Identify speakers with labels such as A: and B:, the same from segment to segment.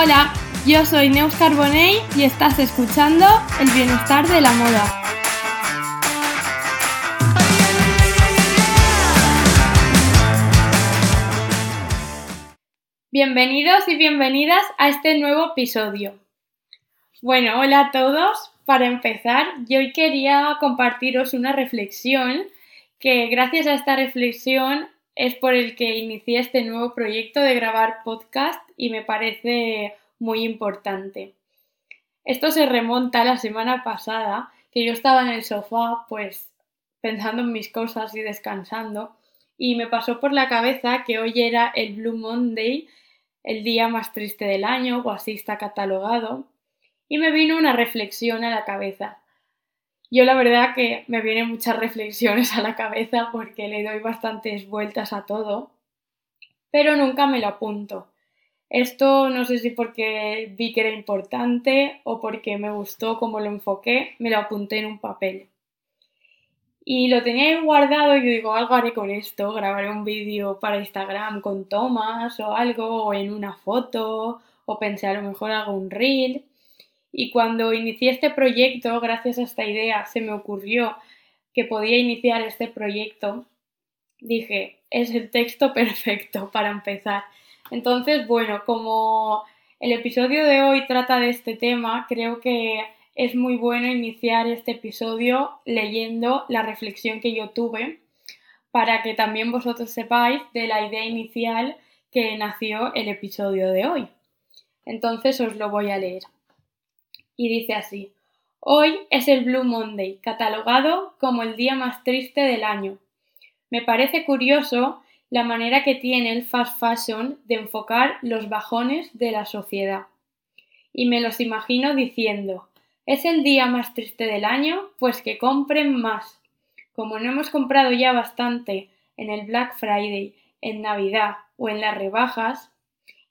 A: Hola, yo soy Neus Carbonell y estás escuchando El Bienestar de la Moda. Bienvenidos y bienvenidas a este nuevo episodio. Bueno, hola a todos. Para empezar, yo hoy quería compartiros una reflexión que gracias a esta reflexión es por el que inicié este nuevo proyecto de grabar podcast y me parece muy importante. Esto se remonta a la semana pasada, que yo estaba en el sofá, pues pensando en mis cosas y descansando, y me pasó por la cabeza que hoy era el Blue Monday, el día más triste del año, o así está catalogado, y me vino una reflexión a la cabeza. Yo la verdad que me vienen muchas reflexiones a la cabeza porque le doy bastantes vueltas a todo, pero nunca me lo apunto. Esto no sé si porque vi que era importante o porque me gustó cómo lo enfoqué, me lo apunté en un papel. Y lo tenía guardado y yo digo, algo haré con esto, grabaré un vídeo para Instagram con tomas o algo, o en una foto, o pensé a lo mejor hago un reel. Y cuando inicié este proyecto, gracias a esta idea, se me ocurrió que podía iniciar este proyecto, dije, es el texto perfecto para empezar. Entonces, bueno, como el episodio de hoy trata de este tema, creo que es muy bueno iniciar este episodio leyendo la reflexión que yo tuve para que también vosotros sepáis de la idea inicial que nació el episodio de hoy. Entonces os lo voy a leer y dice así. Hoy es el Blue Monday, catalogado como el día más triste del año. Me parece curioso la manera que tiene el fast fashion de enfocar los bajones de la sociedad. Y me los imagino diciendo, ¿es el día más triste del año? Pues que compren más. Como no hemos comprado ya bastante en el Black Friday, en Navidad o en las rebajas,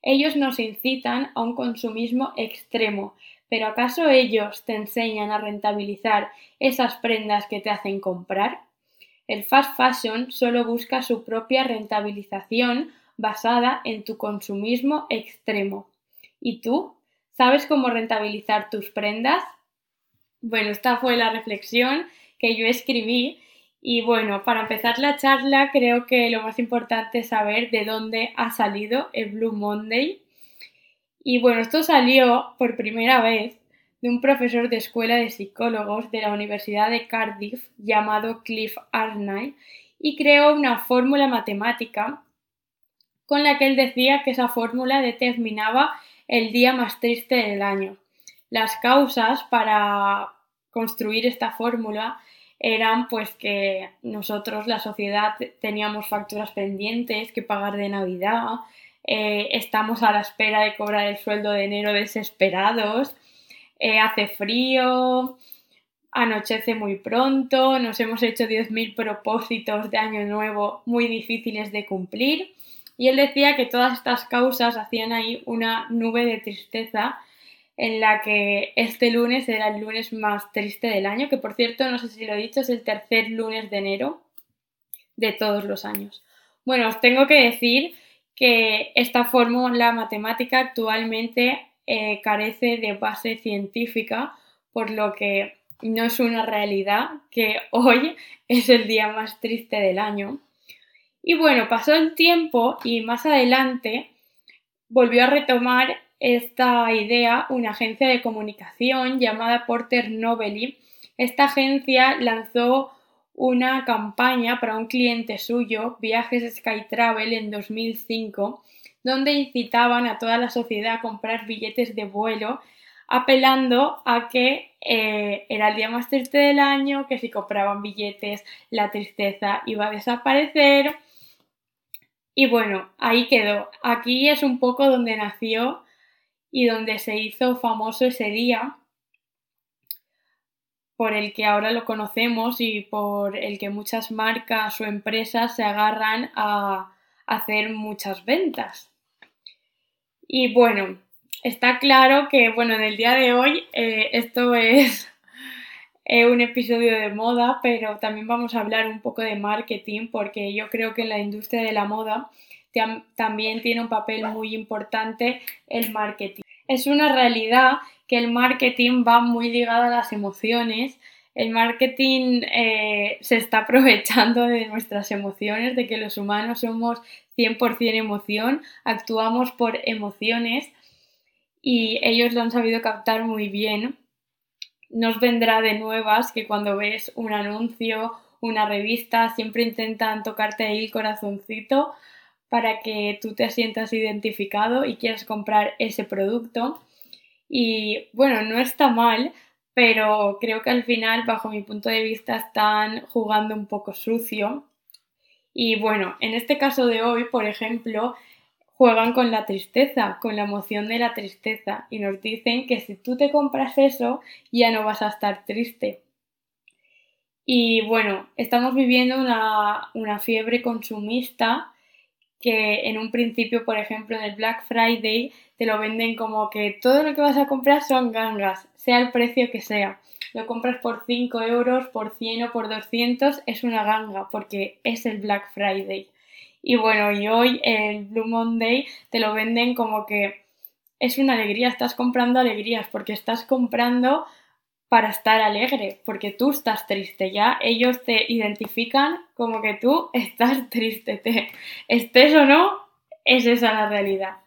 A: ellos nos incitan a un consumismo extremo pero ¿acaso ellos te enseñan a rentabilizar esas prendas que te hacen comprar? El fast fashion solo busca su propia rentabilización basada en tu consumismo extremo. ¿Y tú? ¿Sabes cómo rentabilizar tus prendas? Bueno, esta fue la reflexión que yo escribí y bueno, para empezar la charla creo que lo más importante es saber de dónde ha salido el Blue Monday y bueno, esto salió por primera vez de un profesor de escuela de psicólogos de la Universidad de Cardiff llamado Cliff Arnay y creó una fórmula matemática con la que él decía que esa fórmula determinaba el día más triste del año. Las causas para construir esta fórmula eran pues que nosotros, la sociedad, teníamos facturas pendientes que pagar de Navidad, eh, estamos a la espera de cobrar el sueldo de enero desesperados, eh, hace frío, anochece muy pronto, nos hemos hecho 10.000 propósitos de año nuevo muy difíciles de cumplir. Y él decía que todas estas causas hacían ahí una nube de tristeza en la que este lunes era el lunes más triste del año, que por cierto, no sé si lo he dicho, es el tercer lunes de enero de todos los años. Bueno, os tengo que decir que esta fórmula matemática actualmente eh, carece de base científica, por lo que no es una realidad que hoy es el día más triste del año. Y bueno, pasó el tiempo y más adelante volvió a retomar esta idea una agencia de comunicación llamada Porter Novelli. Esta agencia lanzó una campaña para un cliente suyo, Viajes Sky Travel, en 2005, donde incitaban a toda la sociedad a comprar billetes de vuelo, apelando a que eh, era el día más triste del año, que si compraban billetes la tristeza iba a desaparecer. Y bueno, ahí quedó. Aquí es un poco donde nació y donde se hizo famoso ese día, por el que ahora lo conocemos y por el que muchas marcas o empresas se agarran a hacer muchas ventas. Y bueno, está claro que bueno, en el día de hoy eh, esto es eh, un episodio de moda, pero también vamos a hablar un poco de marketing porque yo creo que en la industria de la moda también tiene un papel muy importante el marketing. Es una realidad que el marketing va muy ligado a las emociones. El marketing eh, se está aprovechando de nuestras emociones, de que los humanos somos 100% emoción, actuamos por emociones y ellos lo han sabido captar muy bien. Nos vendrá de nuevas que cuando ves un anuncio, una revista, siempre intentan tocarte ahí el corazoncito para que tú te sientas identificado y quieras comprar ese producto. Y bueno, no está mal, pero creo que al final, bajo mi punto de vista, están jugando un poco sucio. Y bueno, en este caso de hoy, por ejemplo, juegan con la tristeza, con la emoción de la tristeza y nos dicen que si tú te compras eso ya no vas a estar triste. Y bueno, estamos viviendo una, una fiebre consumista que en un principio, por ejemplo, en el Black Friday te lo venden como que todo lo que vas a comprar son gangas, sea el precio que sea. Lo compras por 5 euros, por 100 o por 200, es una ganga porque es el Black Friday. Y bueno, y hoy el Blue Monday te lo venden como que es una alegría, estás comprando alegrías porque estás comprando para estar alegre, porque tú estás triste, ya ellos te identifican como que tú estás triste, te, estés o no, es esa la realidad.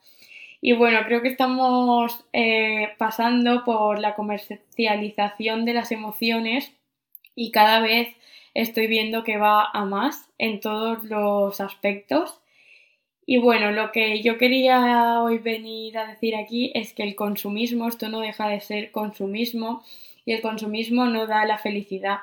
A: Y bueno, creo que estamos eh, pasando por la comercialización de las emociones y cada vez estoy viendo que va a más en todos los aspectos. Y bueno, lo que yo quería hoy venir a decir aquí es que el consumismo, esto no deja de ser consumismo, y el consumismo no da la felicidad.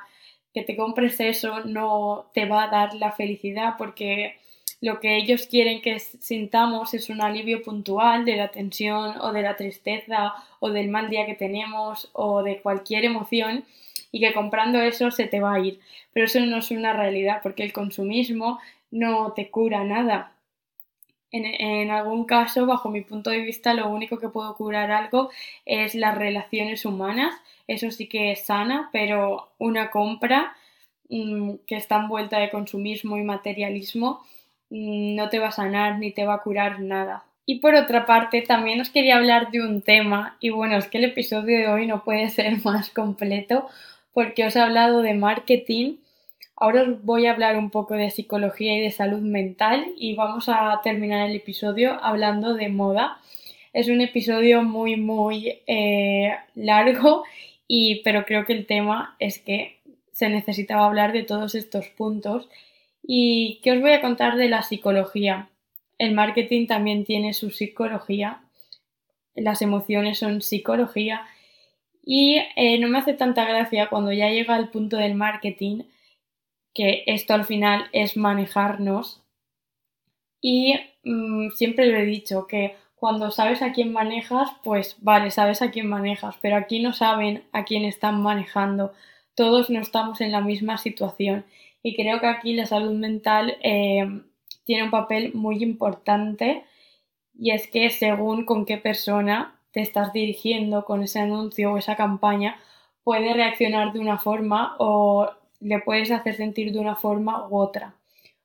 A: Que te compres eso no te va a dar la felicidad porque lo que ellos quieren que sintamos es un alivio puntual de la tensión o de la tristeza o del mal día que tenemos o de cualquier emoción y que comprando eso se te va a ir. Pero eso no es una realidad porque el consumismo no te cura nada. En, algún caso, bajo mi punto de vista, lo único que puedo curar algo es las relaciones humanas eso sí que es sana, pero una compra mm, que está envuelta de consumismo y materialismo mm, no te va a sanar ni te va a curar nada. Y por otra parte, también os quería hablar de un tema, y bueno, es que el episodio de hoy no puede ser más completo porque os he hablado de marketing. Ahora os voy a hablar un poco de psicología y de salud mental y vamos a terminar el episodio hablando de moda. Es un episodio muy, muy eh, largo y, pero creo que el tema es que se necesitaba hablar de todos estos puntos. ¿Y qué os voy a contar de la psicología? El marketing también tiene su psicología, las emociones son psicología y eh, no me hace tanta gracia cuando ya llega al punto del marketing, que esto al final es manejarnos. Y mm, siempre lo he dicho, que cuando sabes a quién manejas, pues vale, sabes a quién manejas, pero aquí no saben a quién están manejando. Todos no estamos en la misma situación. Y creo que aquí la salud mental eh, tiene un papel muy importante y es que según con qué persona te estás dirigiendo con ese anuncio o esa campaña, puede reaccionar de una forma o le puedes hacer sentir de una forma u otra.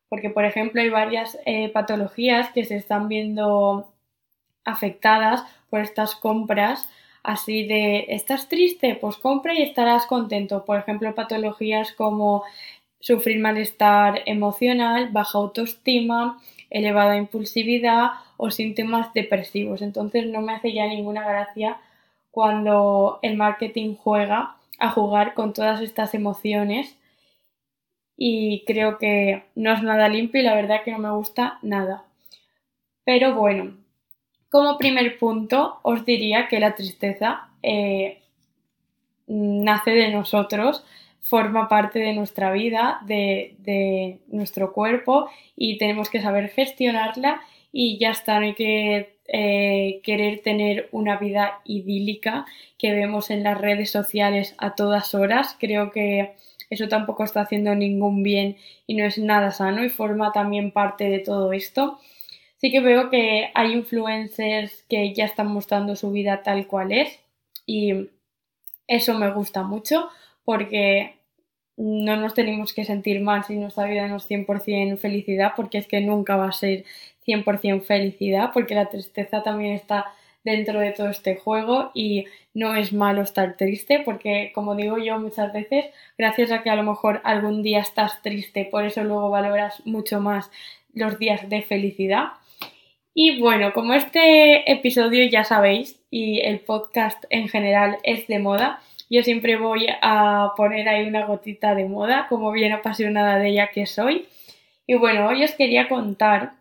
A: Porque, por ejemplo, hay varias eh, patologías que se están viendo afectadas por estas compras así de ¿estás triste? Pues compra y estarás contento. Por ejemplo, patologías como sufrir malestar emocional, baja autoestima, elevada impulsividad o síntomas depresivos. Entonces no me hace ya ninguna gracia cuando el marketing juega a jugar con todas estas emociones y creo que no es nada limpio y la verdad que no me gusta nada. Pero bueno, como primer punto, os diría que la tristeza eh, nace de nosotros, forma parte de nuestra vida, de, nuestro cuerpo y tenemos que saber gestionarla y ya está, no hay que eh, querer tener una vida idílica que vemos en las redes sociales a todas horas. Creo que eso tampoco está haciendo ningún bien y no es nada sano y forma también parte de todo esto sí que veo que hay influencers que ya están mostrando su vida tal cual es y eso me gusta mucho porque no nos tenemos que sentir mal si nuestra vida no es 100% felicidad porque es que nunca va a ser 100% felicidad porque la tristeza también está dentro de todo este juego y no es malo estar triste porque como digo yo muchas veces, gracias a que a lo mejor algún día estás triste, por eso luego valoras mucho más los días de felicidad. Y bueno, como este episodio ya sabéis y el podcast en general es de moda, yo siempre voy a poner ahí una gotita de moda, como bien apasionada de ella que soy. Y bueno, hoy os quería contar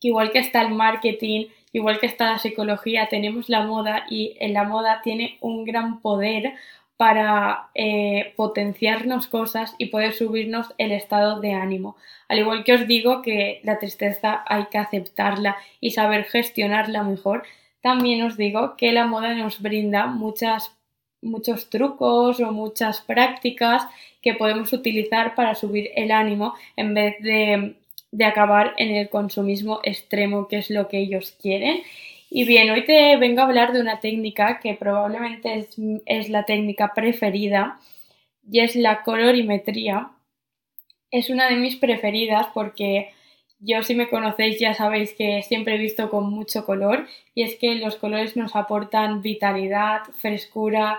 A: que igual que está el marketing, igual que está la psicología, tenemos la moda y en la moda tiene un gran poder para eh, potenciarnos cosas y poder subirnos el estado de ánimo. Al igual que os digo que la tristeza hay que aceptarla y saber gestionarla mejor, también os digo que la moda nos brinda muchas, muchos trucos o muchas prácticas que podemos utilizar para subir el ánimo en vez de, de acabar en el consumismo extremo, que es lo que ellos quieren. Y bien, hoy te vengo a hablar de una técnica que probablemente es, la técnica preferida y es la colorimetría. Es una de mis preferidas porque yo si me conocéis ya sabéis que siempre he visto con mucho color y es que los colores nos aportan vitalidad, frescura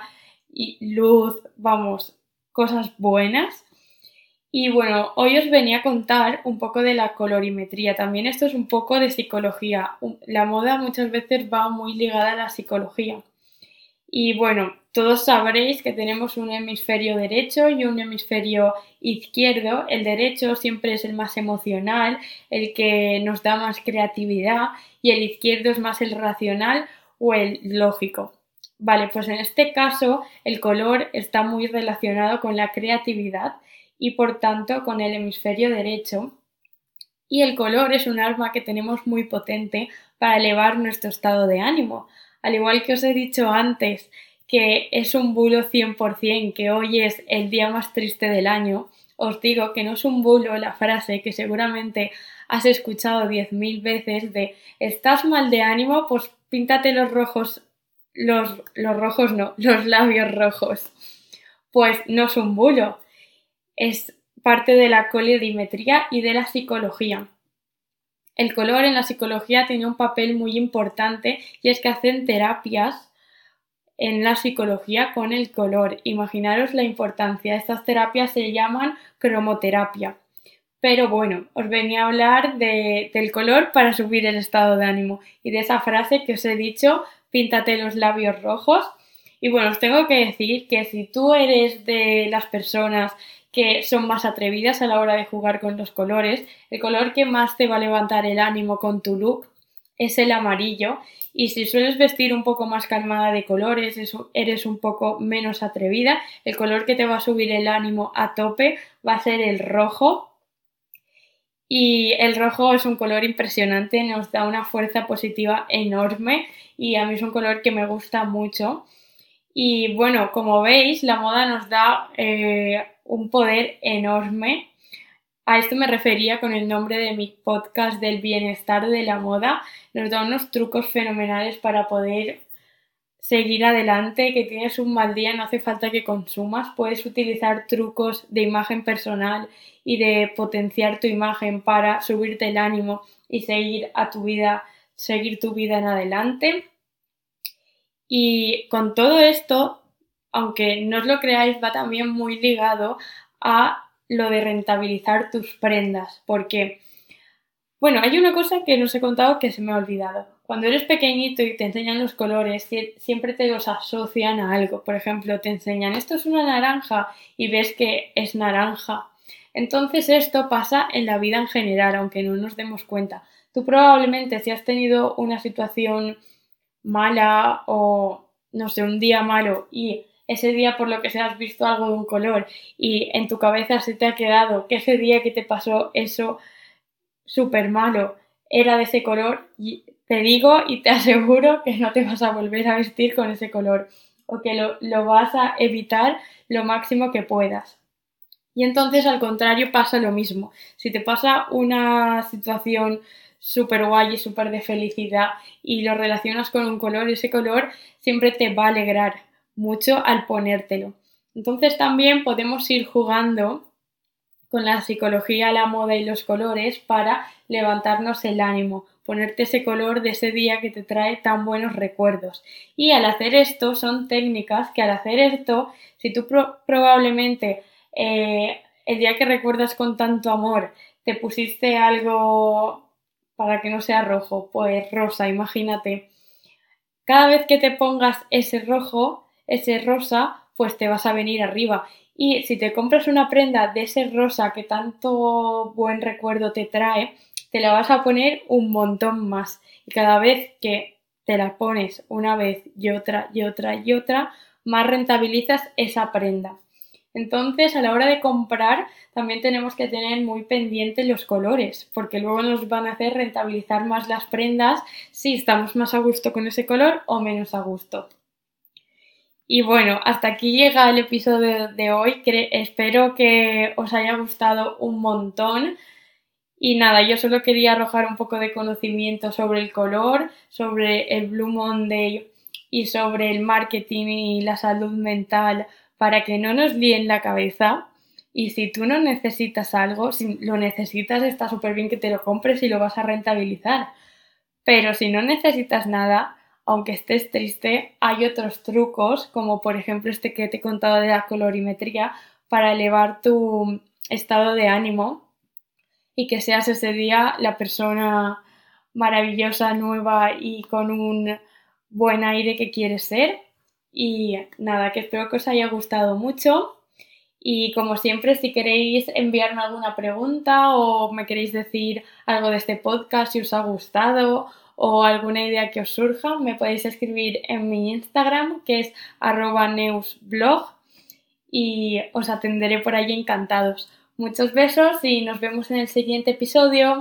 A: y luz, vamos, cosas buenas. Y bueno, hoy os venía a contar un poco de la colorimetría. También esto es un poco de psicología. La moda muchas veces va muy ligada a la psicología. Y bueno, todos sabréis que tenemos un hemisferio derecho y un hemisferio izquierdo. El derecho siempre es el más emocional, el que nos da más creatividad y el izquierdo es más el racional o el lógico. Vale, pues en este caso el color está muy relacionado con la creatividad y por tanto con el hemisferio derecho. Y el color es un arma que tenemos muy potente para elevar nuestro estado de ánimo. Al igual que os he dicho antes que es un bulo 100% que hoy es el día más triste del año, os digo que no es un bulo la frase que seguramente has escuchado 10.000 veces de estás mal de ánimo, pues píntate los rojos, los, los rojos no, los labios rojos. Pues no es un bulo, es parte de la colorimetría y de la psicología. El color en la psicología tiene un papel muy importante y es que hacen terapias en la psicología con el color. Imaginaros la importancia. Estas terapias se llaman cromoterapia. Pero bueno, os venía a hablar del color para subir el estado de ánimo y de esa frase que os he dicho, píntate los labios rojos. Y bueno, os tengo que decir que si tú eres de las personas que son más atrevidas a la hora de jugar con los colores. El color que más te va a levantar el ánimo con tu look es el amarillo y si sueles vestir un poco más calmada de colores, eres un poco menos atrevida, el color que te va a subir el ánimo a tope va a ser el rojo. Y el rojo es un color impresionante, nos da una fuerza positiva enorme y a mí es un color que me gusta mucho. Y bueno, como veis, la moda nos da eh, un poder enorme. A esto me refería con el nombre de mi podcast del bienestar de la moda. Nos da unos trucos fenomenales para poder seguir adelante, que tienes un mal día, no hace falta que consumas, puedes utilizar trucos de imagen personal y de potenciar tu imagen para subirte el ánimo y seguir a tu vida, seguir tu vida en adelante. Y con todo esto aunque no os lo creáis, va también muy ligado a lo de rentabilizar tus prendas, porque, bueno, hay una cosa que no os he contado que se me ha olvidado. Cuando eres pequeñito y te enseñan los colores, siempre te los asocian a algo. Por ejemplo, te enseñan esto es una naranja y ves que es naranja. Entonces esto pasa en la vida en general, aunque no nos demos cuenta. Tú probablemente si has tenido una situación mala o no sé, un día malo y ese día por lo que sea has visto algo de un color y en tu cabeza se te ha quedado que ese día que te pasó eso súper malo era de ese color, y te digo y te aseguro que no te vas a volver a vestir con ese color o que lo, lo vas a evitar lo máximo que puedas. Y entonces al contrario pasa lo mismo. Si te pasa una situación súper guay y súper de felicidad y lo relacionas con un color, ese color siempre te va a alegrar mucho al ponértelo. Entonces también podemos ir jugando con la psicología, la moda y los colores para levantarnos el ánimo. ponerte ese color de ese día que te trae tan buenos recuerdos. Y al hacer esto son técnicas que al hacer esto, si tú probablemente eh, el día que recuerdas con tanto amor te pusiste algo para que no sea rojo, pues rosa, imagínate. Cada vez que te pongas ese rojo, ese rosa, pues te vas a venir arriba. Y si te compras una prenda de ese rosa que tanto buen recuerdo te trae, te la vas a poner un montón más. Y cada vez que te la pones una vez y otra y otra y otra, más rentabilizas esa prenda. Entonces, a la hora de comprar, también tenemos que tener muy pendientes los colores, porque luego nos van a hacer rentabilizar más las prendas si estamos más a gusto con ese color o menos a gusto. Y bueno, hasta aquí llega el episodio de hoy. espero que os haya gustado un montón. Y nada, yo solo quería arrojar un poco de conocimiento sobre el color, sobre el Blue Monday y sobre el marketing y la salud mental para que no nos líen la cabeza. Y si tú no necesitas algo, si lo necesitas, está súper bien que te lo compres y lo vas a rentabilizar. Pero si no necesitas nada, aunque estés triste, hay otros trucos, como por ejemplo este que te he contado de la colorimetría, para elevar tu estado de ánimo y que seas ese día la persona maravillosa, nueva y con un buen aire que quieres ser. Y nada, que espero que os haya gustado mucho. Y como siempre, si queréis enviarme alguna pregunta o me queréis decir algo de este podcast, si os ha gustado o alguna idea que os surja, me podéis escribir en mi Instagram, que es arroba neusblog, y os atenderé por allí encantados. Muchos besos y nos vemos en el siguiente episodio.